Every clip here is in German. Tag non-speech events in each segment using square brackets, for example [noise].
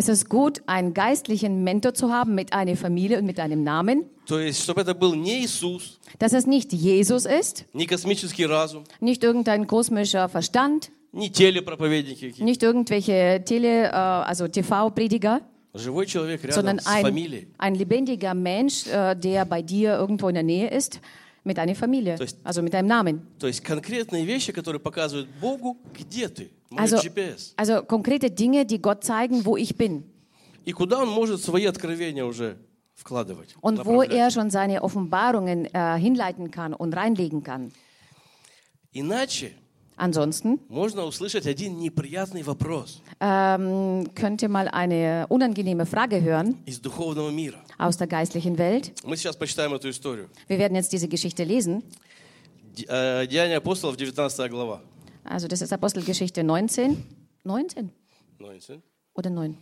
Es ist gut, einen geistlichen Mentor zu haben mit einer Familie und mit einem Namen. То есть, чтобы это был не Иисус, Dass es nicht Jesus ist, не космический разум, nicht irgendein kosmischer Verstand, не телепроповедники, какие-то. nicht irgendwelche Tele, äh, also TV-Prediger, живой человек рядом sondern с ein, фамилией. ein lebendiger Mensch, äh, der bei dir irgendwo in der Nähe ist, mit einer Familie, То есть- also mit einem Namen. То есть конкретные вещи, которые показывают Богу, где ты, мой Also, GPS. also konkrete Dinge, die Gott zeigen, wo ich bin И куда он может свои откровения уже вкладывать. und wo направлять. er schon seine Offenbarungen äh, hinleiten kann und reinlegen kann. Иначе Ansonsten можно услышать один неприятный вопрос ähm, könnte mal eine unangenehme Frage hören из духовного мира. aus der geistlichen Welt. Мы сейчас почитаем эту историю. Wir werden jetzt diese Geschichte lesen. Де- э, Деяния апостолов, 19 глава. Also das ist Apostelgeschichte 19. 19 19, oder 9?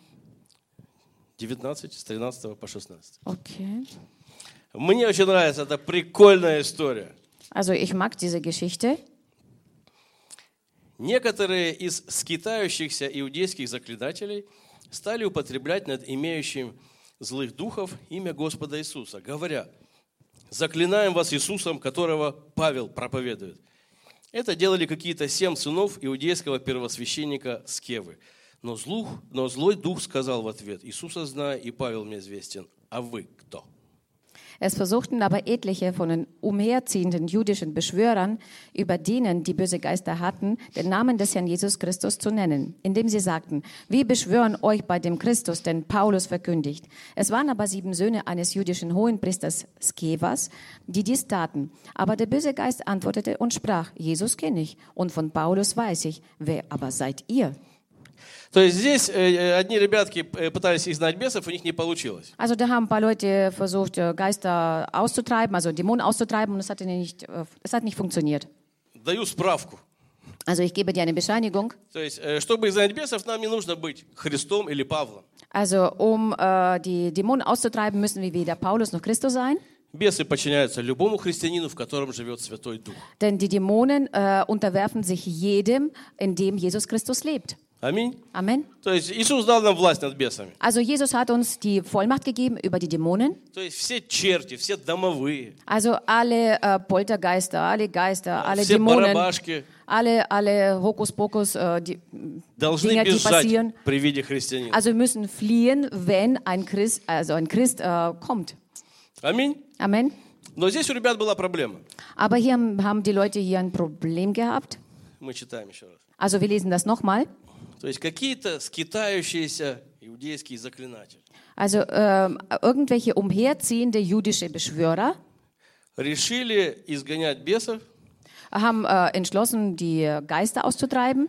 19, с 13 по 16. Okay. Мне очень нравится, это прикольная история. Also ich mag diese Geschichte. Некоторые из скитающихся иудейских заклинателей стали употреблять над имеющим злых духов имя Господа Иисуса, говоря, заклинаем вас Иисусом, которого Павел проповедует. Это делали какие-то семь сынов иудейского первосвященника Скевы. Но, злух, но злой дух сказал в ответ, Иисуса знаю, и Павел мне известен, а вы? Es versuchten aber etliche von den umherziehenden jüdischen Beschwörern, über denen die böse Geister hatten, den Namen des Herrn Jesus Christus zu nennen, indem sie sagten, wir beschwören euch bei dem Christus, den Paulus verkündigt. Es waren aber sieben Söhne eines jüdischen Hohenpriesters Skevas, die dies taten. Aber der böse Geist antwortete und sprach, Jesus kenne ich und von Paulus weiß ich, wer aber seid ihr? То есть здесь э, одни ребятки э, пытались изгнать бесов, у них не получилось. Also da haben ein paar Leute versucht, äh, Geister auszutreiben, also Dämonen auszutreiben und es, hatte nicht, äh, es hat nicht funktioniert. Даю справку. Also ich gebe dir eine Bescheinigung. То есть, э, чтобы изгнать бесов, нам не нужно быть Христом или Павлом. Also um äh, die Dämonen auszutreiben, müssen wir weder Paulus noch Christus sein. Бесы подчиняются любому христианину, в котором живет Святой Дух. Denn die Dämonen äh, unterwerfen sich jedem, in dem Jesus Christus lebt. Аминь. Amen. То есть Иисус дал нам власть над бесами. Also Jesus hat uns die Vollmacht gegeben über die Dämonen. То есть все черти, все домовые, Also alle äh, Poltergeister, alle Geister, alle все Dämonen, барабашки alle, alle Hokuspokus, äh, die должны Dinge, die бежать passieren. при виде христианина. Also müssen fliehen, wenn ein Christ, also ein Christ äh, kommt. Аминь. Amen. Но здесь у ребят была проблема. Aber hier haben, haben die Leute hier ein Problem gehabt. Мы читаем еще раз. Also wir lesen das nochmal. То есть какие-то скитающиеся иудейские заклинатели Also ähm, irgendwelche umherziehende jüdische Beschwörer решили изгонять бесов, haben äh, entschlossen, die Geister auszutreiben,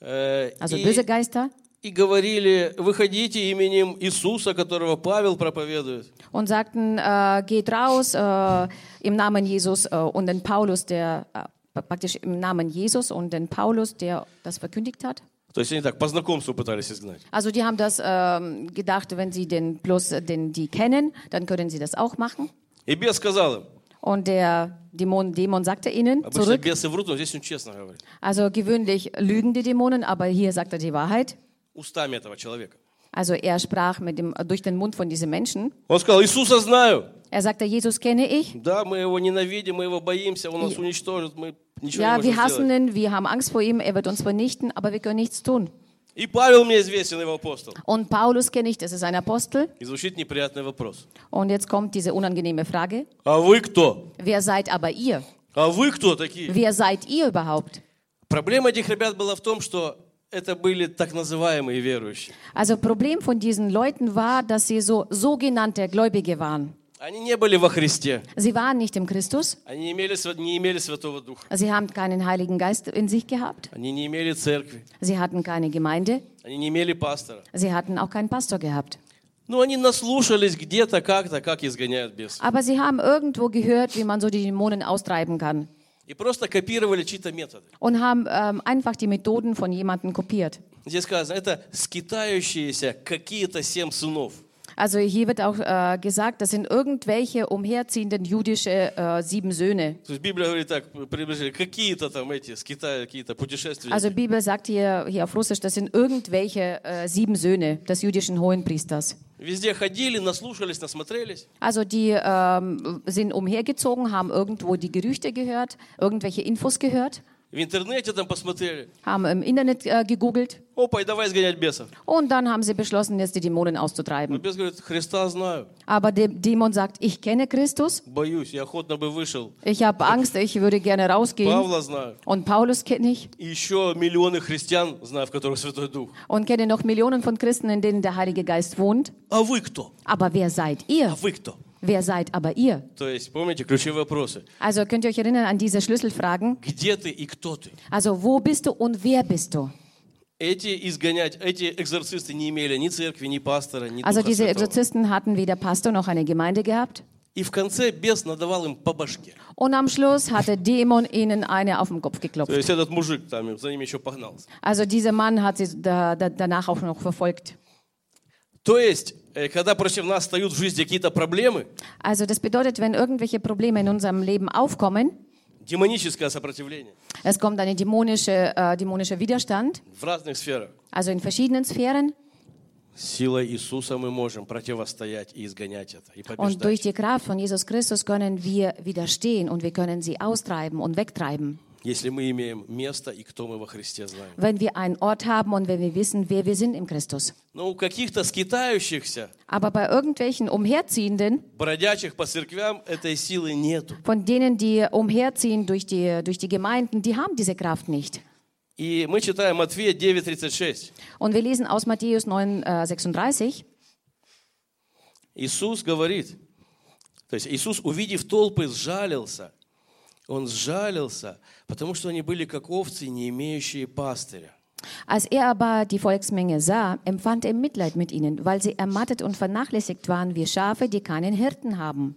э, also и, böse Geister, и говорили, выходите именем Иисуса, которого Павел проповедует. und sagten, äh, geht raus äh, im Namen Jesus äh, und den Paulus, der äh, praktisch im Namen Jesus und den Paulus, der das verkündigt hat. То есть они так по знакомству пытались изгнать. Also die haben das ähm, gedacht, wenn sie den bloß den die kennen, dann können sie das auch machen. И бес сказал им, Und der Dämon, Dämon sagte ihnen обычно zurück, бесы врут, но здесь он честно говорит, also gewöhnlich lügen die Dämonen, aber hier sagt er die Wahrheit. устами этого человека. Also er sprach mit dem, durch den Mund von diesen Menschen. Он сказал, Иисуса знаю. Er sagte, Jesus kenne ich. Да, мы его ненавидим, мы его боимся, он нас уничтожит, мы ничего Ja, не wir можем hassen сделать. ihn, wir haben Angst vor ihm, er wird uns vernichten, aber wir können nichts tun. И Павел мне известен, его апостол. Und Paulus kenne ich, das ist ein Apostel. И звучит неприятный вопрос. Und jetzt kommt diese unangenehme Frage. А вы кто? Wer seid aber ihr? А вы кто такие? Wer seid ihr überhaupt? Проблема этих ребят была в том, что это были так называемые верующие. Also Problem von diesen Leuten war, dass sie so sogenannte Gläubige waren. Они не были во Христе. Sie waren nicht im Christus, Они не имели, сва- не имели Святого Духа. sie haben keinen Heiligen Geist in sich gehabt, Они не имели церкви. sie hatten keine Gemeinde, Они не имели пастора. sie hatten auch keinen Pastor gehabt. Но они наслушались где-то как-то, как изгоняют бесов. Aber sie haben irgendwo gehört, wie man so die Dämonen austreiben kann И просто копировали чьи-то методы. und haben ähm, einfach die Methoden von jemandem kopiert. Здесь сказано, это скитающиеся какие-то семь сынов. Also hier wird auch äh, gesagt, das sind irgendwelche umherziehenden jüdische äh, sieben Söhne. Also Bibel sagt hier, hier auf Russisch, das sind irgendwelche äh, sieben Söhne des jüdischen Hohenpriesters. Also die ähm, sind umhergezogen, haben irgendwo die Gerüchte gehört, irgendwelche Infos gehört В интернете там посмотрели. haben im Internet äh, gegoogelt Опа, и давай сгонять бесов. und dann haben sie beschlossen, jetzt die Dämonen Но auszutreiben. бес говорит, Христа знаю, Aber der Dämon sagt, ich kenne Christus, боюсь, я охотно бы вышел. ich habe Angst, ich würde gerne rausgehen. Павла знаю. Und Paulus kenne ich И еще миллионы христиан знаю, в которых Святой Дух. und kenne noch Millionen von Christen, in denen der Heilige Geist wohnt. А вы кто? Aber wer seid А ihr? вы кто? Wer seid aber ihr? То есть, помните, ключевые вопросы. Also könnt ihr euch erinnern an diese Schlüsselfragen? Где ты и кто ты? Also wo bist du und wer bist du? Эти изгонять, эти экзорцисты не имели ни церкви, ни пастора, ни Also Духа diese Святого. Exorzisten hatten weder Pastor noch eine Gemeinde gehabt. И в конце бес надавал им по башке. Und am Schluss hat der Dämon ihnen eine auf den Kopf То geklopft. есть этот мужик там за ними еще погнался. Also dieser Mann hat sie da, da, danach auch noch verfolgt. То есть, э, когда против нас встают в жизни какие-то проблемы, Also das bedeutet, wenn irgendwelche Probleme in unserem Leben aufkommen, демоническое сопротивление es kommt eine dämonische, äh, dämonischer Widerstand, в разных сферах, also in verschiedenen Sphären, силой Иисуса мы можем противостоять и изгонять это, и und durch побеждать. die Kraft von Jesus Christus können wir widerstehen und wir können sie austreiben und wegtreiben. Если мы имеем место и кто мы во Христе знаем. Wenn wir einen Ort haben und wenn wir wissen, wer wir sind im Christus. Но у каких-то скитающихся, Aber bei irgendwelchen Umherziehenden, бродячих по церквям этой силы нету. von denen, die umherziehen durch die, durch die Gemeinden, die haben diese Kraft nicht. И мы читаем Матфея 9:36. Und wir lesen aus Matthäus 9, äh, 36. Иисус говорит, то есть Иисус, увидев толпы, сжалился. Он сжалился, потому что они были как овцы, не имеющие пастыря. Als er aber die Volksmenge sah, empfand er Mitleid mit ihnen, weil sie ermattet und vernachlässigt waren wie Schafe, die keinen Hirten haben.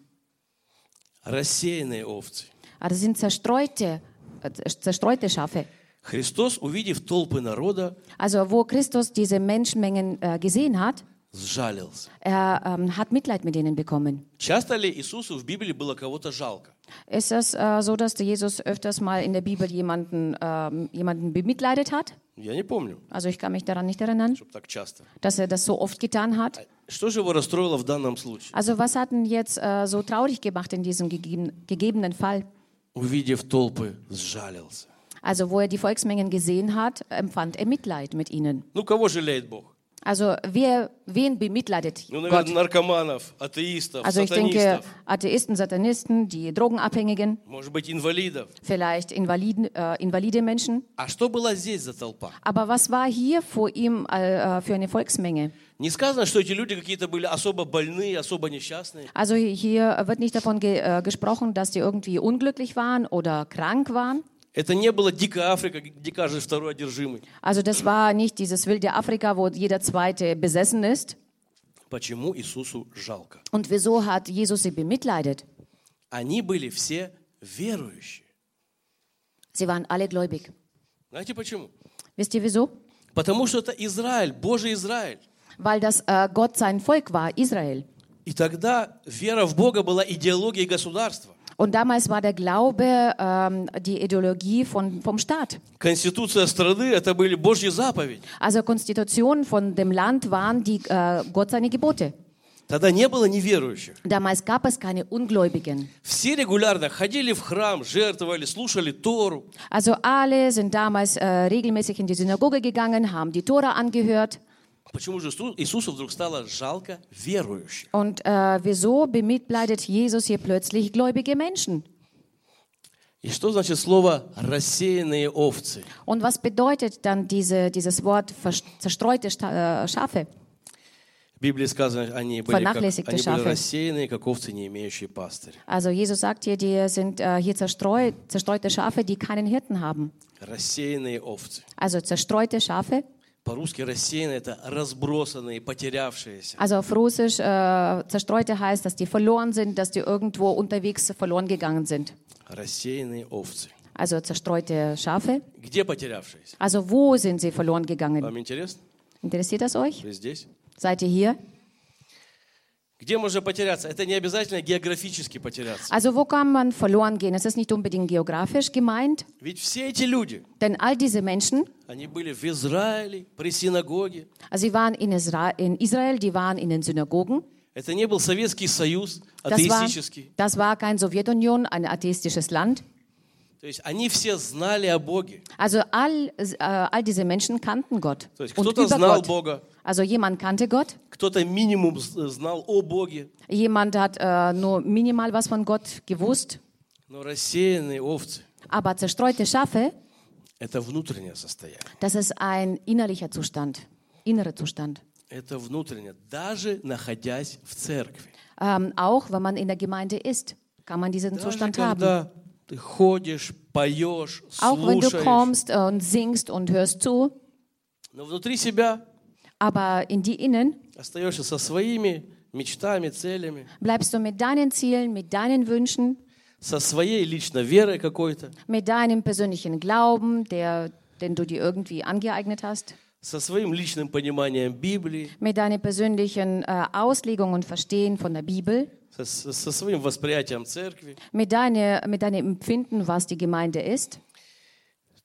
Рассеянные овцы. Also sind zerstreute, äh, zerstreute Schafe. Христос, увидев толпы народа, Also wo Christus diese Menschenmengen äh, gesehen hat, сжалился. er ähm, hat Mitleid mit ihnen bekommen. Часто ли Иисусу в Библии было кого-то жалко? Ist es äh, so, dass der Jesus öfters mal in der Bibel jemanden, ähm, jemanden bemitleidet hat? Я не помню, Also ich kann mich daran nicht erinnern, чтобы так часто. dass er das so oft getan hat. Что же его расстроило в данном случае? Also was hat ihn jetzt äh, so traurig gemacht in diesem gegeben, gegebenen Fall? Увидев толпы, сжалился. Also wo er die Volksmengen gesehen hat, empfand er Mitleid mit ihnen. Ну, кого жалеет Бог? Also wer, wen bemitleidet Ну, Gott? наверное, наркоманов, атеистов, Also ich denke, сатанистов, Atheisten, Satanisten, die Drogenabhängigen, может быть, инвалидов. vielleicht Invaliden, äh, invalide Menschen. А что было здесь за толпа? Aber was war hier vor ihm äh, für eine Volksmenge? Не сказано, что эти люди какие-то были особо больные, особо несчастные. Also hier wird nicht davon ge äh, gesprochen, dass die irgendwie unglücklich waren oder krank waren. Это не было дикая Африка, где каждый второй одержимый. Also das war nicht dieses wilde Afrika, wo jeder zweite besessen ist. Почему Иисусу жалко? Und wieso hat Jesus sie bemitleidet? Они были все верующие. Sie waren alle gläubig. Знаете почему? Wisst ihr wieso? Потому что это Израиль, Божий Израиль. Weil das äh, Gott sein Volk war, Israel. И тогда вера в Бога была идеологией государства. Und damals war der Glaube ähm, die Ideologie von, vom Staat. Конституция страны – это были Божьи заповеди. Also Konstitutionen von dem Land waren die, äh, Gott seine Gebote. Тогда не было неверующих. Damals gab es keine Ungläubigen. Все регулярно ходили в храм, жертвовали, слушали Тору. Also alle sind damals äh, regelmäßig in die Synagoge gegangen, haben die Tora angehört. Почему же Иису- Иисусу вдруг стало жалко верующих? Und äh, wieso bemitleidet Jesus hier plötzlich gläubige Menschen? И что значит слово «рассеянные овцы»? Und was bedeutet dann diese, dieses Wort vers- zerstreute Sta äh, Schafe? В Библии сказано, они были, как, Vernachlässigte они были Schafe. рассеянные, как овцы, не имеющие пастыря. Also Jesus sagt hier, die sind äh, hier zerstreut, zerstreute Schafe, die keinen Hirten haben. Рассеянные овцы. Also zerstreute Schafe. По-русски рассеянные – это разбросанные, потерявшиеся. Also auf Russisch äh, zerstreute heißt, dass die verloren sind, dass die irgendwo unterwegs verloren gegangen sind. Рассеянные овцы. Also zerstreute Schafe. Где потерявшиеся? Also wo sind sie verloren gegangen? Вам интересно? Interessiert das euch? Вы здесь? Seid ihr hier? Где можно потеряться? Это не обязательно географически потеряться. Also wo kann man verloren gehen? Es ist nicht unbedingt geografisch gemeint, Ведь все эти люди, denn all diese Menschen, они были в Израиле, при синагоге. also sie waren in, Isra in Israel, die waren in den Synagogen. Это не был Советский Союз, Das war, атеистический. das war kein Sowjetunion, ein atheistisches Land. То есть они все знали о Боге. Also all, äh, all diese Menschen kannten Gott То есть кто-то знал Gott. Бога, Also jemand kannte Gott, кто-то минимум знал о Боге, jemand hat äh, nur minimal was von Gott gewusst, но рассеянные овцы aber zerstreute Schafe, – это внутреннее состояние. das ist ein innerlicher Zustand, innerer Zustand. Это внутреннее, даже находясь в церкви. Ähm, auch wenn man in der Gemeinde ist, kann man diesen Даже Zustand haben. когда ты ходишь, поешь, Auch wenn du слушаешь, kommst und singst und hörst zu, но внутри себя aber in die Innen остаешься со своими мечтами, целями, bleibst du mit deinen Zielen, mit deinen Wünschen, со своей лично верой какой-то, mit deinem persönlichen Glauben, der, den du dir irgendwie angeeignet hast, со своим личным пониманием Библии, mit deiner persönlichen äh, Auslegung und Verstehen von der Bibel, со, своим восприятием церкви. mit, deiner, mit deinem Empfinden, was die Gemeinde ist.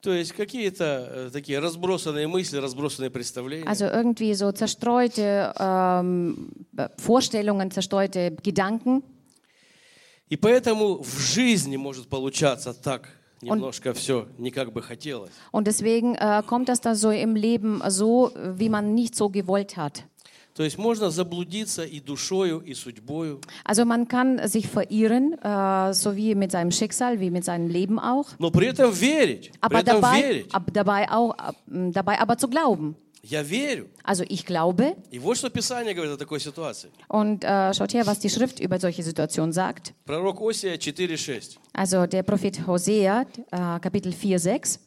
То есть какие-то э, такие разбросанные мысли, разбросанные представления. Also irgendwie so zerstreute ähm, Vorstellungen, zerstreute Gedanken. И поэтому в жизни может получаться так немножко все не как бы хотелось. Und deswegen äh, kommt das dann so im Leben so, wie man nicht so gewollt hat. То есть можно заблудиться и душою, и судьбою. Also man kann sich verirren, äh, so wie mit seinem Schicksal, wie mit seinem Leben auch. Но при этом верить. При Aber этом dabei, верить. ab, dabei, auch, ab, dabei aber zu glauben. Я верю. Also ich glaube. И вот что Писание говорит о такой ситуации. Und äh, schaut her, was die Schrift über solche Situationen sagt. Пророк Осия 4.6. Also der Prophet Hosea, äh, Kapitel 4, 6.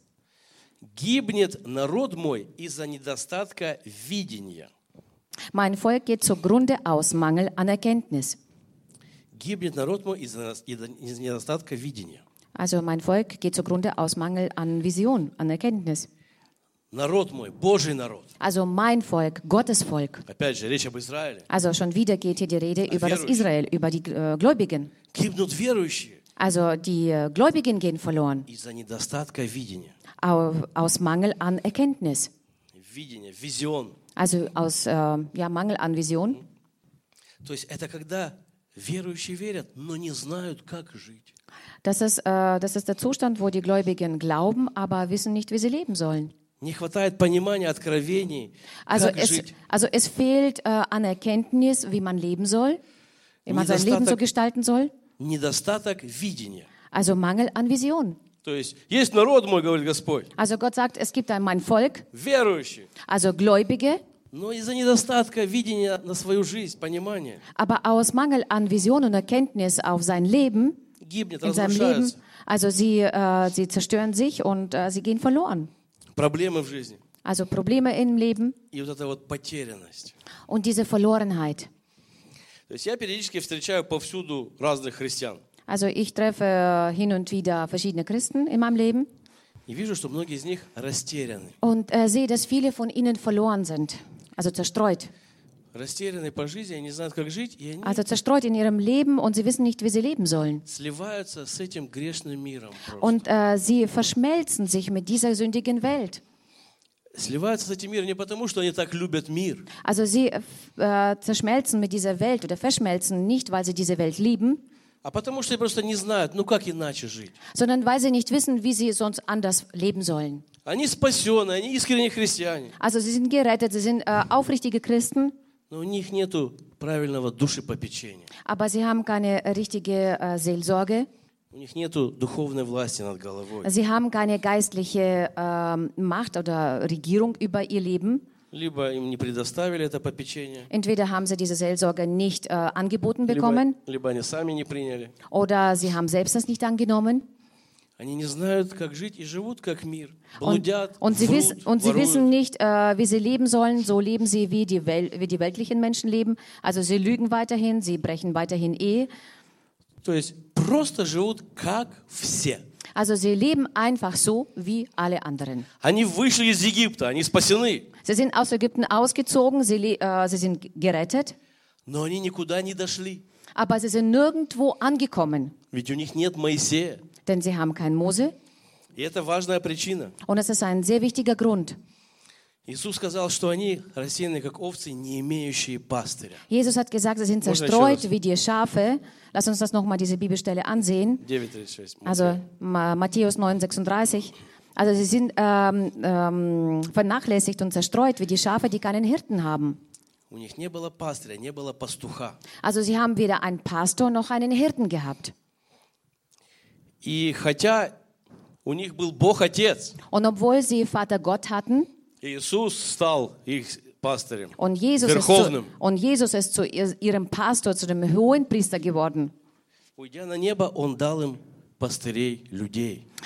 «Гибнет народ мой из-за недостатка видения». Mein Volk geht zugrunde aus Mangel an Erkenntnis. Гибнет народ мой из-за из-за недостатка видения. Also mein Volk geht zugrunde aus Mangel an Vision, an Erkenntnis. Народ мой, Божий народ. Also mein Volk, Gottes Volk. Опять же, речь об Израиле. Also schon wieder geht hier die Rede über das Israel, über die äh, Gläubigen. Гибнут верующие Also die äh, Gläubigen gehen verloren из-за недостатка видения. au, aus Mangel an Erkenntnis. Видение, визион. also aus äh, ja, Mangel an Vision. Das ist, äh, das ist der Zustand, wo die Gläubigen glauben, aber wissen nicht, wie sie leben sollen. Also es, also es fehlt äh, an Erkenntnis, wie man leben soll, wie man sein Leben so gestalten soll. Also Mangel an Vision. То есть есть народ мой, говорит Господь, Also Gott sagt, es gibt ein mein Volk, верующий, also Gläubige, но из-за недостатка видения на свою жизнь, понимания, aber aus Mangel an Vision und Erkenntnis auf sein Leben, гибнет, in seinem Leben, разрушается. also sie, äh, sie zerstören sich und äh, sie gehen verloren. Проблемы в жизни. Also Probleme im Leben И вот эта вот потерянность. und diese Verlorenheit. То есть я периодически встречаю повсюду разных христиан. Also ich treffe hin und wieder verschiedene Christen in meinem Leben И вижу, что многие из них растеряны. und äh, sehe, dass viele von ihnen verloren sind, also zerstreut. Растеряны по жизни, они не знают, как жить, и они Also zerstreut in ihrem Leben und sie wissen nicht, wie sie leben sollen. сливаются с этим грешным миром. просто. Und äh, sie verschmelzen sich mit dieser sündigen Welt. Сливаются с этим миром не потому, что они так любят мир, Also sie äh, zerschmelzen mit dieser Welt oder verschmelzen nicht, weil sie diese Welt lieben, А потому что просто не знают, ну как иначе жить. sondern weil sie nicht wissen, wie sie sonst anders leben sollen. Они спасенные, они искренние христиане, Also sie sind gerettet, sie sind äh, aufrichtige Christen, но у них нет правильного душепопечения. aber sie haben keine richtige äh, Seelsorge. У них нет духовной власти над головой. Sie haben keine geistliche ähm, Macht oder Regierung über ihr Leben. Либо им не предоставили это попечение, Entweder haben sie diese Seelsorge nicht äh, angeboten либо, bekommen либо они сами не приняли. oder sie haben selbst das nicht angenommen. Они не знают, как жить и живут как мир. Und, Блудят, und, sie, врут, wissen, und sie воруют. wissen nicht, äh, wie sie leben sollen. So leben sie, wie die, Wel wie die weltlichen Menschen leben. Also sie lügen weiterhin, sie brechen weiterhin Ehe. То есть просто живут как все. Also sie leben einfach so wie alle anderen. Они вышли из Египта, они спасены. Sie sind aus Ägypten ausgezogen, sie, le- äh, sie sind gerettet, Но они никуда не дошли. Aber sie sind nirgendwo angekommen, Ведь у них нет Моисея. denn sie haben keinen Mose. И это важная причина. Und es ist ein sehr wichtiger Grund. Иисус сказал, что они рассеяны, как овцы, не имеющие пастыря. Jesus hat gesagt, sie sind Можно еще zerstreut раз? wie die Schafe. Lass uns das nochmal, diese Bibelstelle ansehen. 9.36. Also Ma- Matthäus 9, 36. Also sie sind ähm, ähm, vernachlässigt und zerstreut wie die Schafe, die keinen Hirten haben. У них не было пастыря, не было пастуха. Also sie haben weder einen Pastor noch einen Hirten gehabt. И хотя у них был Бог Отец, Und obwohl sie Vater Gott hatten Иисус стал их пастырем, und Jesus, ist zu, верховным. und Jesus ist zu ihr- ihrem Pastor, zu dem hohen Priester geworden, Уйдя на небо, Он дал им пастырей людей.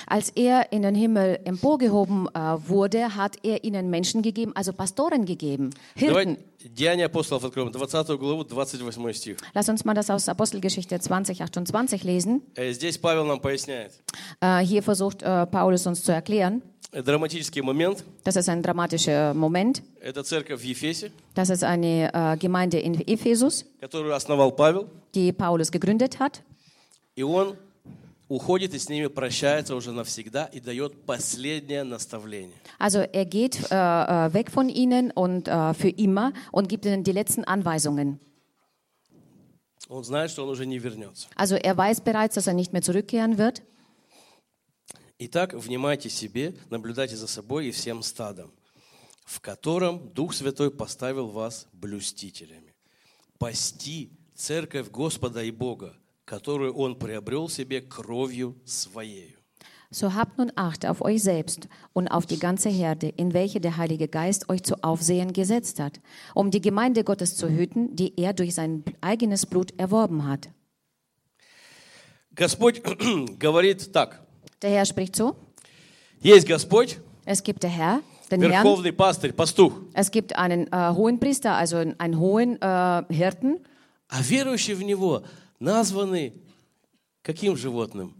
als er in den Himmel emporgehoben äh, wurde, hat er ihnen Menschen gegeben, also Pastoren gegeben, Hirten. Давайте Деяния апостолов откроем, 20 главу, 28 стих. Lass uns mal das aus Apostelgeschichte 20, 28 lesen. Э, Здесь Павел нам поясняет. Äh, hier versucht äh, Paulus uns zu erklären. Э, Драматический момент. Das ist ein dramatischer Moment. Это церковь в Ефесе, Das ist eine äh, Gemeinde in Ephesus, которую основал Павел. die Paulus gegründet hat. И он уходит и с ними прощается уже навсегда и дает последнее наставление. Also er geht äh, äh, weg von ihnen und äh, für immer und gibt ihnen die letzten Anweisungen. Он знает, что он уже не вернется. Also er weiß bereits, dass er nicht mehr zurückkehren wird. Итак, внимайте себе, наблюдайте за собой и всем стадом, в котором Дух Святой поставил вас блюстителями. Пасти церковь Господа и Бога, которую Он приобрел себе кровью Своею. So habt nun Acht auf euch selbst und auf die ganze Herde, in welche der Heilige Geist euch zu Aufsehen gesetzt hat, um die Gemeinde Gottes zu hüten, die er durch sein eigenes Blut erworben hat. Господь [clears throat] говорит так. Der Herr spricht so, Есть Господь, es gibt der Herr, den Herrn, верховный пастырь, пастух, es gibt einen äh, hohen Priester, also einen hohen äh, Hirten, а верующие в Него названы каким животным?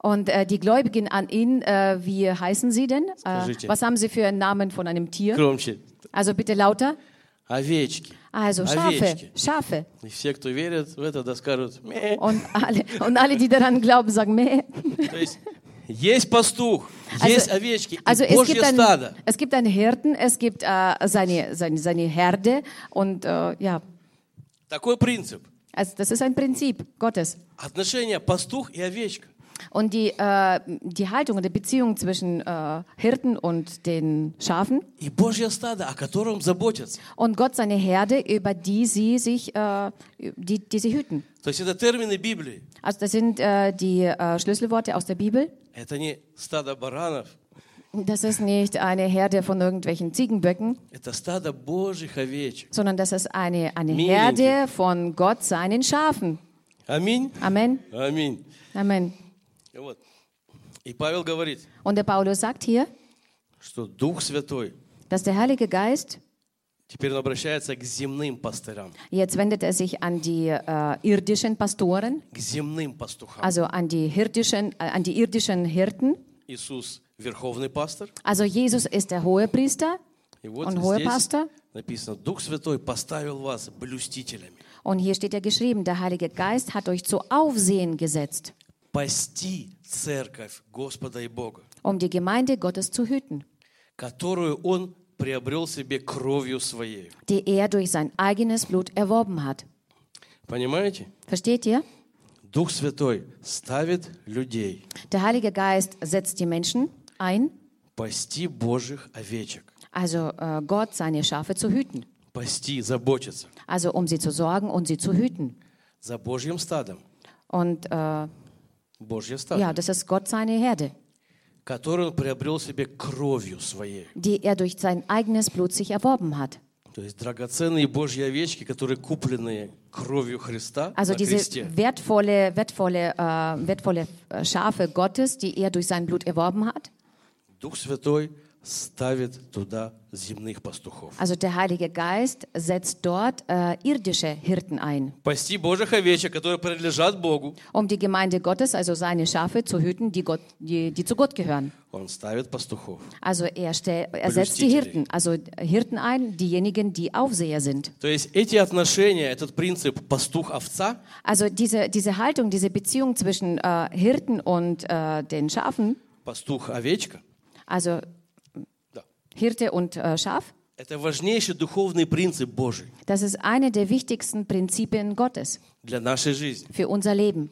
Und äh, die Gläubigen an ihn, äh, wie heißen sie denn? Äh, Скажите. was haben sie für einen Namen von einem Tier? Громче. Also bitte lauter. Овечки. Also Schafe, Овечки. Schafe. И все, кто верит в это, да скажут, «Ме». Und alle, und alle, die daran glauben, sagen, meh. То есть есть пастух, есть овечки, also и es Божье gibt, einen, стадо. es gibt einen Hirten, es gibt äh, seine, seine, seine Herde und äh, ja, Такой принцип. also das ist ein Prinzip Gottes. Отношения пастух и овечка. Und die, äh, die Haltung und die Beziehung zwischen äh, Hirten und den Schafen И Божье стадо, о котором заботятся. und Gott seine Herde, über die sie sich, äh, die, die sie hüten. То есть это термины Библии. Also das sind äh, die äh, Schlüsselworte aus der Bibel. Это не стадо баранов, Das ist nicht eine Herde von irgendwelchen Ziegenböcken, sondern das ist eine, eine Herde von Gott seinen Schafen. Amen. Amen. Amen. Amen. Und der Paulus sagt hier, dass der Heilige Geist Jetzt wendet er sich an die äh, irdischen Pastoren, also an die, irdischen, äh, an die irdischen Hirten. Jesus верховный пастор. Also Jesus ist der hohe Priester И вот und hohe здесь Pastor. написано, Дух Святой поставил вас блюстителями. Und hier steht ja geschrieben, der Heilige Geist hat euch zu Aufsehen gesetzt, Пасти церковь Господа и Бога, um die Gemeinde Gottes zu hüten, которую Он приобрел себе кровью Своей. die er durch sein eigenes Blut erworben hat. Понимаете? Versteht ihr? Дух Святой ставит людей Der Heilige Geist setzt die Menschen ein, пасти Божьих овечек, also äh, Gott seine Schafe zu hüten, пасти, заботиться also um sie zu sorgen und sie zu hüten. за Божьим стадом. Und äh, Божье стадо, ja, das ist Gott seine Herde, которую Он приобрел себе кровью Своей. die er durch sein eigenes Blut sich erworben hat. То есть драгоценные Божьи овечки, которые куплены кровью Христа Also на diese кресте. wertvolle, wertvolle, äh, wertvolle äh, Schafe Gottes, die er durch sein Blut erworben hat. Дух Святой ставит туда земных пастухов. Also der Heilige Geist setzt dort äh, irdische Hirten ein, Пасти Божьих овечек, которые принадлежат Богу. um die Gemeinde Gottes, also seine Schafe, zu hüten, die, Gott, die, die zu Gott gehören. Он ставит пастухов. Also er, stell, er setzt die Blüstители. Hirten, also Hirten ein, diejenigen, die Aufseher sind. То есть эти отношения, этот принцип пастух-овца, Also diese, diese Haltung, diese Beziehung zwischen äh, Hirten und äh, den Schafen, пастух-овечка, also да, Hirte und äh, Schaf, это важнейший духовный принцип Божий das ist eine der wichtigsten Prinzipien Gottes для нашей жизни. für unser Leben.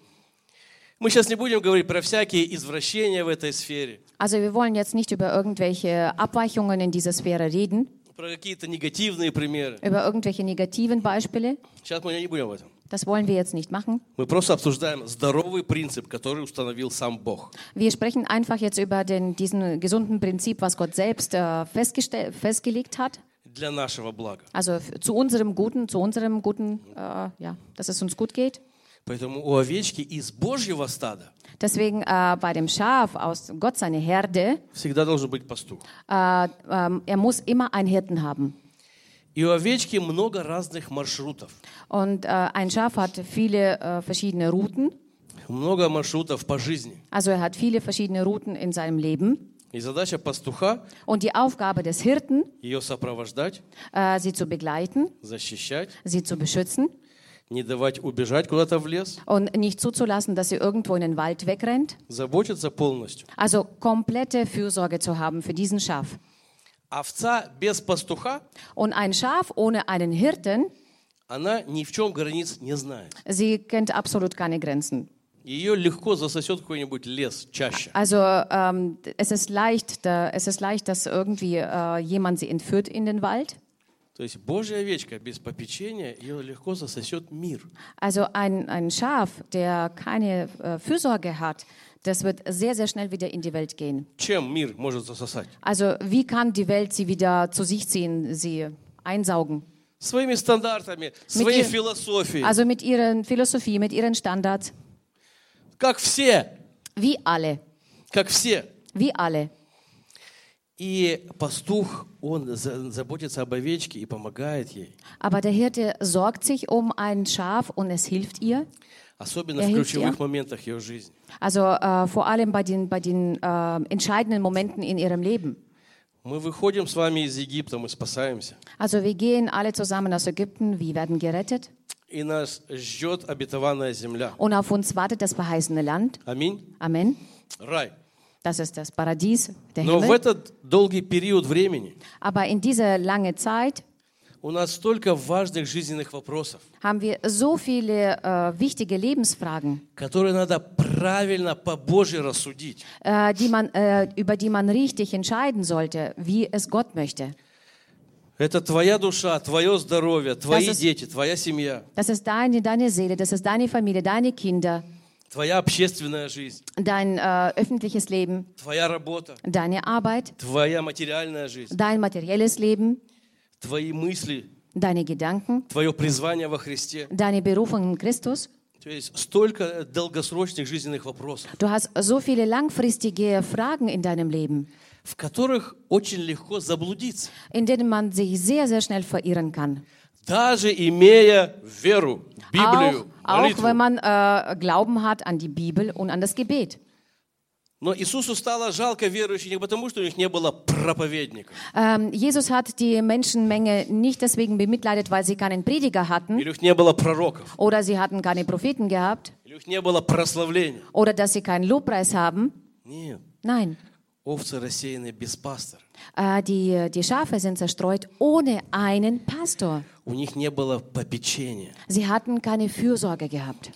Мы сейчас не будем говорить про всякие извращения в этой сфере, Also wir wollen jetzt nicht über irgendwelche Abweichungen in dieser Sphäre reden, про какие-то негативные примеры. über irgendwelche negativen Beispiele. Сейчас мы не будем об этом. Das wollen wir jetzt nicht machen. Мы просто обсуждаем здоровый принцип, который установил сам Бог. Wir sprechen einfach jetzt über den, diesen gesunden Prinzip, was Gott selbst äh, festgestell- festgelegt hat. для нашего блага. Also f- zu unserem Guten, zu unserem Guten, äh, ja, dass es uns gut geht. Поэтому у овечки из Божьего стада Deswegen äh, bei dem Schaf aus Gott seine Herde, всегда должен быть пастух. äh, ähm, er muss immer einen Hirten haben. И у овечки много разных маршрутов. Und äh, ein Schaf hat viele äh, verschiedene Routen. Много маршрутов по жизни. Also er hat viele verschiedene Routen in seinem Leben. И задача пастуха Und die Aufgabe des Hirten, ее сопровождать, äh, sie zu begleiten, защищать, sie zu beschützen не давать убежать куда-то в лес, und nicht zuzulassen, dass sie irgendwo in den Wald wegrennt. заботиться полностью. Also komplette Fürsorge zu haben für diesen Schaf. Овца без пастуха, Und ein Schaf ohne einen Hirten, она ни в чем границ не знает. sie kennt absolut keine Grenzen. Ее легко засосет какой-нибудь лес чаще. Also ähm, es, ist leicht, da, es ist leicht, dass irgendwie äh, jemand sie entführt in den Wald. То есть Божья овечка без попечения, ее легко засосет мир. Also ein, ein Schaf, der keine äh, Fürsorge hat, das wird sehr, sehr schnell wieder in die Welt gehen. Чем мир может засосать? Also wie kann die Welt sie wieder zu sich ziehen, sie einsaugen? Своими стандартами, своей ihr- философией. Also mit ihren Philosophie, mit ihren Standards, Как все, wie alle, как все. wie alle. И пастух, он за- заботится об овечке и помогает ей. Aber der Hirte sorgt sich um ein Schaf und es hilft ihr. Особенно Er в hilft ключевых ihr. моментах ее жизни. Also äh, vor allem bei den, bei den äh, entscheidenden Momenten in ihrem Leben. Мы выходим с вами из Египта, мы спасаемся. Also wir gehen alle zusammen aus Ägypten, wir werden gerettet И нас ждет обетованная земля. und auf uns wartet das verheißene Land. Аминь. Amen. Рай. Das ist das Paradies, der Но в Himmel. этот долгий период времени Aber in dieser lange Zeit у нас столько важных жизненных вопросов, haben wir so viele äh, wichtige Lebensfragen, которые надо правильно по Божьей рассудить. äh, die man, äh, über die man richtig entscheiden sollte, wie es Gott möchte. Это твоя душа, твое здоровье, твои Das ist- дети, твоя семья, Das ist deine, deine Seele, das ist deine Familie, deine Kinder, Твоя общественная жизнь, dein äh, öffentliches Leben, твоя работа, deine Arbeit, твоя материальная жизнь, dein materielles Leben, твои мысли, deine Gedanken, твое призвание во Христе. deine Berufung in Christus. То есть столько долгосрочных жизненных вопросов, Du hast so viele langfristige Fragen in deinem Leben, в которых очень легко заблудиться, in denen man sich sehr, sehr schnell verirren kann. даже имея веру, Библию, auch молитву. wenn man äh, Glauben hat an die Bibel und an das Gebet. Но Иисусу стало жалко верующих не потому, что у них не было проповедника, Ähm, Jesus hat die Menschenmenge nicht deswegen bemitleidet, weil sie keinen Prediger hatten или у них не было пророков, oder sie hatten keine Propheten gehabt или у них не было прославления. oder dass sie keinen Lobpreis haben. Нет, Nein, овцы рассеяны без пастора. äh, die, die Schafe sind zerstreut ohne einen Pastor. У них не было попечения. Sie hatten keine Fürsorge gehabt.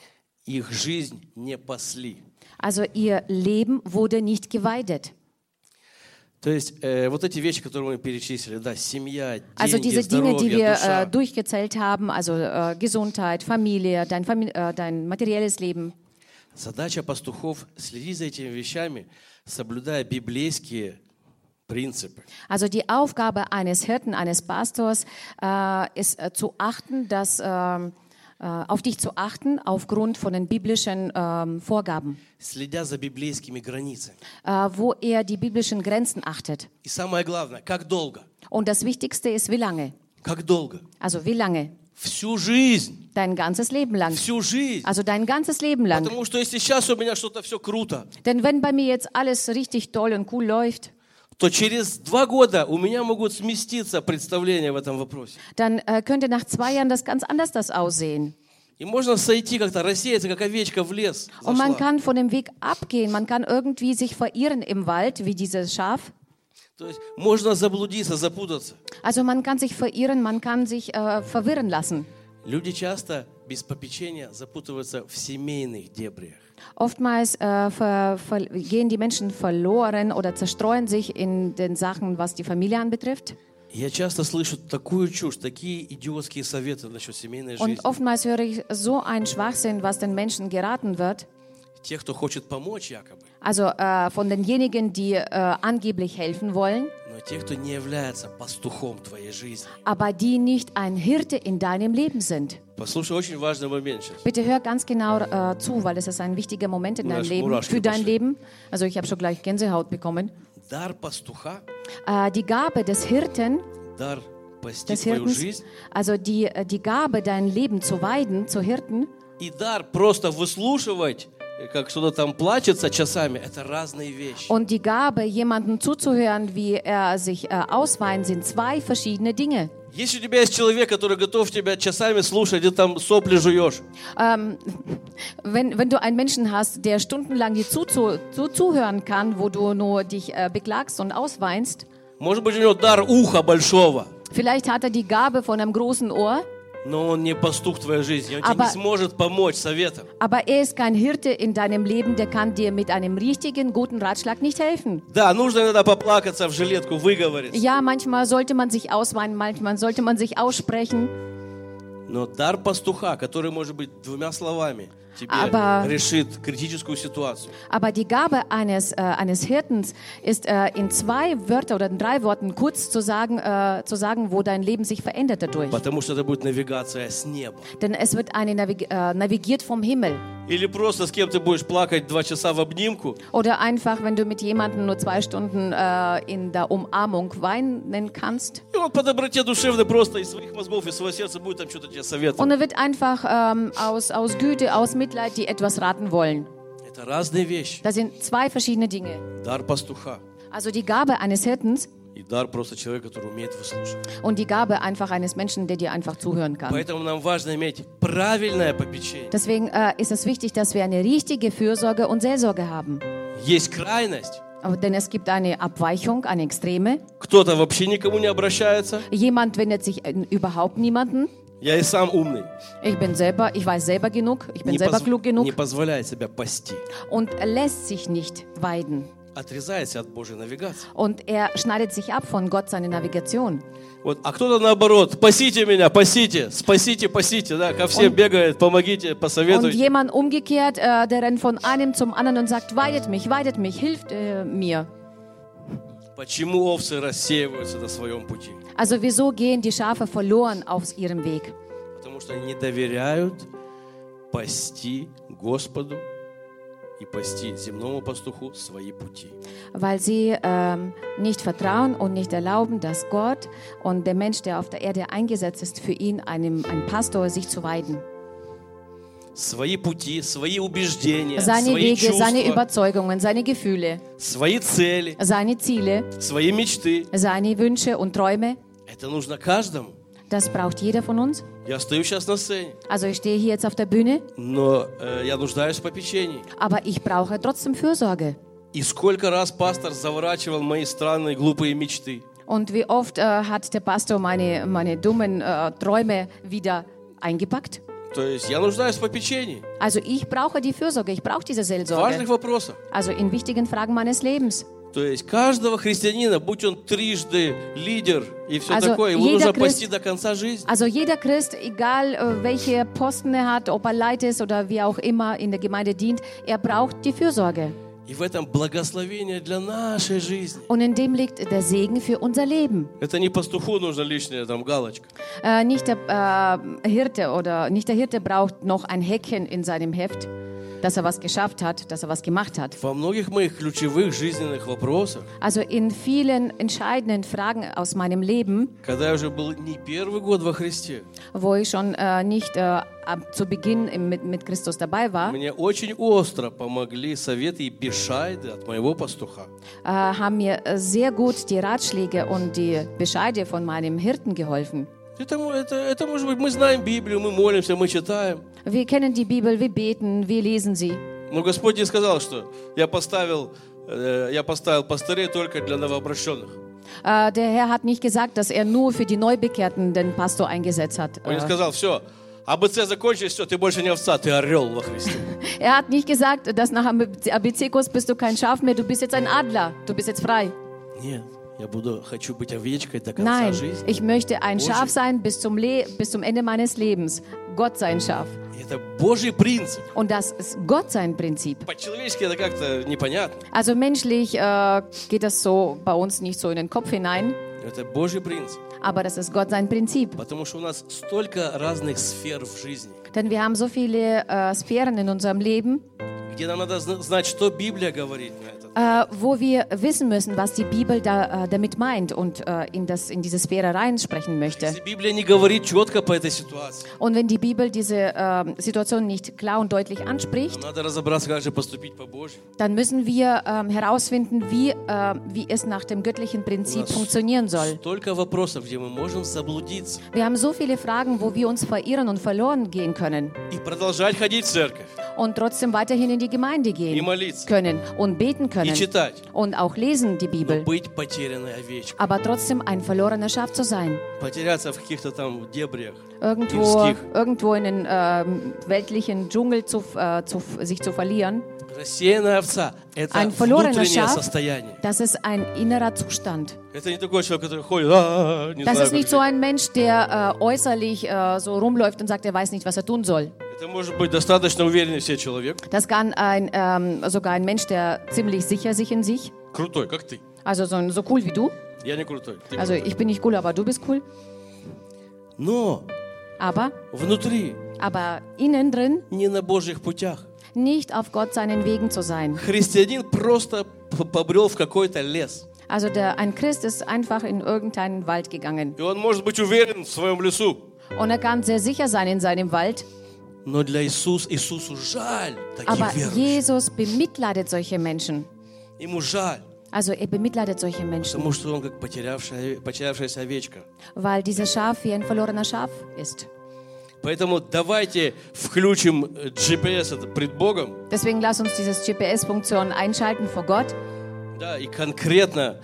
Их жизнь не пасли. Also ihr Leben wurde nicht geweidet. То есть э, вот эти вещи, которые мы перечислили, да, семья, Also деньги, diese Dinge, die здоровье, wir душа, äh, durchgezählt haben, also äh, Gesundheit, Familie, dein, Famili äh, dein materielles Leben. задача пастухов следить за этими вещами, соблюдая библейские принципы. Also die Aufgabe eines Hirten, eines Pastors äh, ist äh, zu achten, dass ähm, äh, auf dich zu achten aufgrund von den biblischen ähm, Vorgaben, следя за библейскими границами. äh, wo er die biblischen Grenzen achtet. И самое главное, как долго? Und das Wichtigste ist, wie lange? Как долго? Also wie lange? Всю жизнь. Dein ganzes Leben lang. Всю жизнь. Also dein ganzes Leben lang. Потому что если сейчас у меня что-то все круто, Denn wenn bei mir jetzt alles richtig toll und cool läuft, То через два года у меня могут сместиться представления в этом вопросе. dann äh, könnte nach zwei Jahren das ganz anders das aussehen. И можно сойти как-то, рассеяться, как овечка в лес. Und man зашла. kann von dem Weg abgehen, man kann irgendwie sich verirren im Wald, wie dieses Schaf. То есть можно заблудиться, запутаться. Also man kann sich verirren, man kann sich äh, verwirren lassen. Люди часто без попечения запутываются в семейных дебриях. Oftmals äh, ver, ver, gehen die Menschen verloren oder zerstreuen sich in den Sachen, was die Familie anbetrifft. И Я часто слышу такую чушь, такие идиотские советы насчет семейной жизни. Und oftmals höre ich so einen Schwachsinn, was den Menschen geraten wird. Те, кто хочет помочь якобы, Also äh, von denjenigen, die äh, angeblich helfen wollen, но те, кто не является пастухом твоей жизни. aber die nicht ein Hirte in deinem Leben sind. Послушай, очень важный момент сейчас. Bitte hör ganz genau äh, zu, weil es ist ein wichtiger Moment in Mir deinem ist Leben, Muraschke für dein пошли. Leben. Also ich habe schon gleich Gänsehaut bekommen. Дар пастуха, Äh, die Gabe des Hirten, дар пасти des твою Hirtens, жизнь also die, äh, die Gabe, dein Leben zu weiden, zu Hirten, и дар просто выслушивать, как что-то там плачется часами, это разные вещи. und die Gabe, jemandem zuzuhören, wie er sich äh, ausweint, sind zwei verschiedene Dinge. Если у тебя есть человек, который готов тебя часами слушать, и ты там сопли жуешь, Ähm, wenn, wenn du einen Menschen hast, der stundenlang dir zuzu, zu, zuhören kann, wo du nur dich äh, beklagst und ausweinst, может быть, у него дар уха большого, vielleicht hat er die Gabe von einem großen Ohr, Но он не пастух твоей жизни, он тебе Aber- не сможет помочь советом. aber er ist kein Hirte in deinem Leben, der kann dir mit einem richtigen, guten Ratschlag nicht helfen. Да, нужно иногда поплакаться в жилетку, выговориться. Ja, manchmal sollte man sich ausweinen, manchmal sollte man sich aussprechen, Но дар пастуха, который, может быть, двумя словами тебе aber, aber die Gabe eines, äh, eines Hirten ist, äh, in zwei Wörter oder in drei Worten kurz zu sagen, äh, zu sagen, wo dein Leben sich verändert dadurch. Denn es wird eine Navig äh, navigiert vom Himmel. Oder einfach, wenn du mit jemandem nur zwei Stunden äh, in der Umarmung weinen kannst. Und er wird einfach ähm, aus, aus Güte, aus Mitleid dir etwas raten wollen. Это разные вещи. Das sind zwei verschiedene Dinge. Дар пастуха Also die Gabe eines Hirtens и дар просто человека, который умеет выслушивать. und die Gabe einfach eines Menschen, der dir einfach zuhören kann. Поэтому нам важно иметь правильное попечение. Deswegen äh, ist es wichtig, dass wir eine richtige Fürsorge und Seelsorge haben. Есть крайность. Aber, denn es gibt eine Abweichung, eine Extreme. Кто-то вообще никому не обращается. Jemand wendet sich an überhaupt niemanden. Я и сам умный. Ich bin selber, ich weiß selber genug, ich bin Не, selber klug genug не позволяет себя пасти. und er lässt sich nicht weiden. Отрезается от Божьей навигации. Und er schneidet sich ab von Gott seine Navigation. Вот. А кто-то наоборот, спасите меня, пасите, спасите, пасите, да, ко всем Он- бегает, помогите, Und посоветуйте. jemand umgekehrt, äh, der rennt von einem zum anderen und sagt, weidet mich, weidet mich, hilft äh, mir. Почему овцы рассеиваются на своем пути? Also wieso gehen die Schafe verloren auf ihrem Weg? Потому что они не доверяют пасти Господу и пасти земному пастуху свои пути. Weil sie ähm, nicht vertrauen und nicht erlauben, dass Gott und der Mensch, der auf der Erde eingesetzt ist, für ihn, einem, ein Pastor, sich zu weiden. Свои пути, свои убеждения, Seine свои Wege, seine чувства, Überzeugungen, seine Gefühle, свои цели, seine Ziele, свои мечты. seine Wünsche und Träume, Это нужно каждому. das braucht jeder von uns. Я стою сейчас на сцене, Also ich stehe hier jetzt auf der Bühne, но э, я нуждаюсь в попечении. aber ich brauche trotzdem Fürsorge. И сколько раз пастор заворачивал мои странные глупые мечты. Und wie oft äh, hat der Pastor meine, meine dummen äh, Träume wieder eingepackt? То есть я нуждаюсь в попечении. Also ich brauche die Fürsorge, ich brauche diese В важных Seelsorge. вопросах. Also in wichtigen Fragen meines Lebens. То есть каждого христианина, будь он трижды лидер и все Also такое, его jeder нужно Christ- пасти до конца жизни. Also jeder Christ, egal äh, welche Posten er hat, ob er Leiter ist oder wie auch immer in der Gemeinde dient, er braucht die Fürsorge. И в этом благословение для нашей жизни. Und in dem liegt der Segen für unser Leben. Это не пастуху нужна лишняя там галочка. Äh, nicht der äh, Hirte oder nicht der Hirte braucht noch ein Häkchen in seinem Heft, dass er was geschafft hat, dass er was gemacht hat. Во многих моих ключевых жизненных вопросах, Also in vielen entscheidenden Fragen aus meinem Leben, когда я уже был не первый год во Христе, wo ich schon äh, nicht äh, ab zu Beginn im, mit, mit Christus dabei war, мне очень остро помогли советы и бешайды от моего пастуха. äh, haben mir äh, sehr gut die Ratschläge und die Bescheide von meinem Hirten geholfen. Это, это, это может быть, мы знаем Библию, мы молимся, мы читаем. Wir kennen die Bibel, wir beten, wir lesen sie. Но Господь не сказал, что я поставил, э, я поставил пастырей только для новообращенных. Äh, der Herr hat nicht gesagt, dass er nur für die Neubekehrten den Pastor eingesetzt hat. Он не Äh, сказал, все, АБЦ закончились, все, ты больше не овца, ты орел во Христе. er hat nicht gesagt, dass nach ABC-Kurs bist du kein Schaf mehr, du bist jetzt ein Adler, du bist jetzt frei. Нет, я буду, хочу быть овечкой до конца Nein, жизни. ich möchte ein Божий. Schaf sein bis zum, Le bis zum Ende meines Lebens. Gott sein Schaf. И Это Божий принцип. Und das ist Gott sein Prinzip. По-человечески это как-то непонятно. Also menschlich äh, geht das so bei uns nicht so in den Kopf hinein, Это Божий принцип. aber das ist Gott sein Prinzip. Потому что у нас столько разных сфер в жизни, Denn wir haben so viele äh, Sphären in unserem Leben, где нам надо зна- знать, что Библия говорит на этот. äh, wo wir wissen müssen, was die Bibel da, äh, damit meint und äh, in, das, in diese Sphäre reinsprechen möchte. Und wenn die Bibel diese ähm, Situation nicht klar und deutlich anspricht, dann müssen wir ähm, herausfinden, wie, ähm, wie es nach dem göttlichen Prinzip funktionieren soll. Wir haben so viele Fragen, wo wir uns verirren und verloren gehen können. Und trotzdem weiterhin in die Gemeinde gehen können und beten können können читать, und auch lesen die но Bibel, быть потерянной овечкой, aber trotzdem ein verlorener Schaf zu sein. потеряться в каких-то там дебрях. Irgendwo, Мирских. irgendwo in den ähm, weltlichen Dschungel zu, äh, zu, sich zu verlieren, Рассеянная овца – это Ein verlorener внутреннее Schaf. состояние. das ist ein innerer Zustand. Это не такой человек, который ходит, «А, не Das знаю, ist nicht как so жить». ein Mensch, der äh, äußerlich äh, so rumläuft und sagt, er weiß nicht, was er tun soll. Это может быть достаточно уверенный в себе человек, Das kann ein, ähm, sogar ein Mensch, der ziemlich sicher sich in sich, крутой, как ты. also so, so cool wie du. Я не крутой. ты Also крутой. ich bin nicht cool, aber du bist cool. Но Aber, внутри, aber innen drin не на Божьих путях. nicht auf Gott seinen Wegen zu sein. Христианин просто п- побрел в какой-то лес. Also der, ein Christ ist einfach in irgendeinen Wald gegangen. И он может быть уверен в своем лесу. Und er kann sehr sicher sein in seinem Wald. Но для Иисуса, Иисусу жаль Aber таких верующих. Jesus bemitleidet solche Menschen. Ему жаль, Also er bemitleidet solche Menschen, потому что он как потерявшая, потерявшаяся овечка. weil dieses Schaf wie ein verlorener Schaf ist. Поэтому давайте включим э, GPS это пред Богом, Deswegen lass uns dieses GPS-Funktion einschalten vor Gott да, и конкретно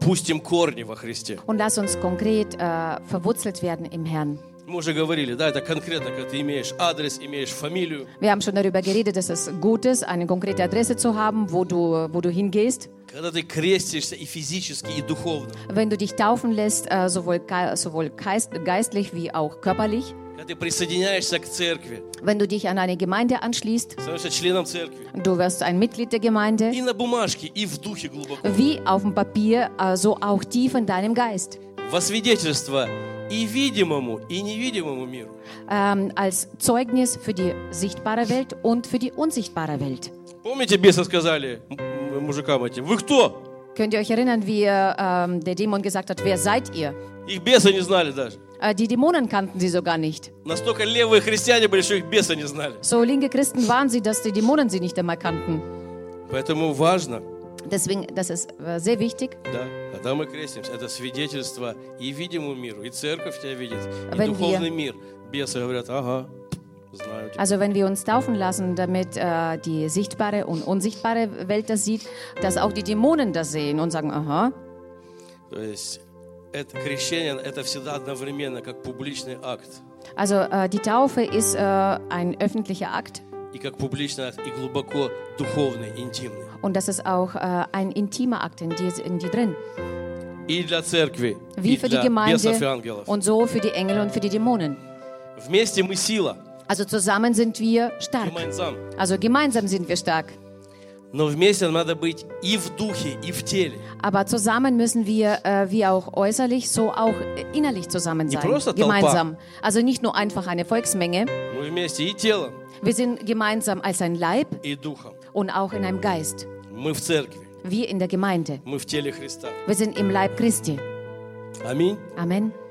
пустим корни во Христе. und lass uns konkret äh, verwurzelt werden im Herrn. Мы уже говорили, да, это конкретно, когда ты имеешь адрес, имеешь фамилию, Wir haben schon darüber geredet, dass es gut ist, eine konkrete Adresse zu haben, wo du, wo du hingehst. когда ты крестишься и физически, и духовно, Wenn du dich taufen lässt, äh, sowohl, ge- sowohl geist, geistlich wie auch körperlich. когда ты присоединяешься к церкви, Wenn du dich an eine Gemeinde anschließt, становишься членом церкви, du wirst ein Mitglied der Gemeinde, и на бумажке, и в духе глубоко, wie auf dem Papier, äh, so auch tief in deinem Geist. во свидетельство и видимому, и невидимому миру. Ähm, als Zeugnis für die sichtbare Welt und für die unsichtbare Welt. Помните, бесы сказали м- м- мужикам этим, вы кто? Könnt ihr euch erinnern, wie ähm, der Dämon gesagt hat, wer seid ihr? Их бесы не знали даже. Äh, die Dämonen kannten sie sogar nicht. Настолько левые христиане были, что их бесы не знали. So linke Christen waren sie, dass die Dämonen sie nicht einmal kannten. Поэтому важно, Deswegen, das ist äh, sehr wichtig, да, когда мы крестимся, это свидетельство и видимому миру, и церковь тебя видит, и Wenn духовный мир. Бесы говорят, ага, знаю тебя. Also wenn wir uns taufen lassen, damit äh, die sichtbare und unsichtbare Welt das sieht, dass auch die Dämonen das sehen und sagen, aha. То есть это крещение, это всегда одновременно как публичный акт. Also äh, die Taufe ist äh, ein öffentlicher Akt И как публичный акт, и глубоко духовный, интимный. und das ist auch äh, ein intimer Akt in dir, in dir drin. И для церкви, Wie и für die для бесов и Gemeinde ангелов. und so für die Engel und für die Dämonen. Вместе мы сила, Also zusammen sind wir stark. gemeinsam. Also gemeinsam sind wir stark. Aber zusammen müssen wir, äh, wie auch äußerlich, so auch innerlich zusammen sein. Gemeinsam. Also nicht nur einfach eine Volksmenge. Wir sind gemeinsam als ein Leib und auch in einem Geist. Wir in der Gemeinde. Wir sind im Leib Christi. Amen. Amen.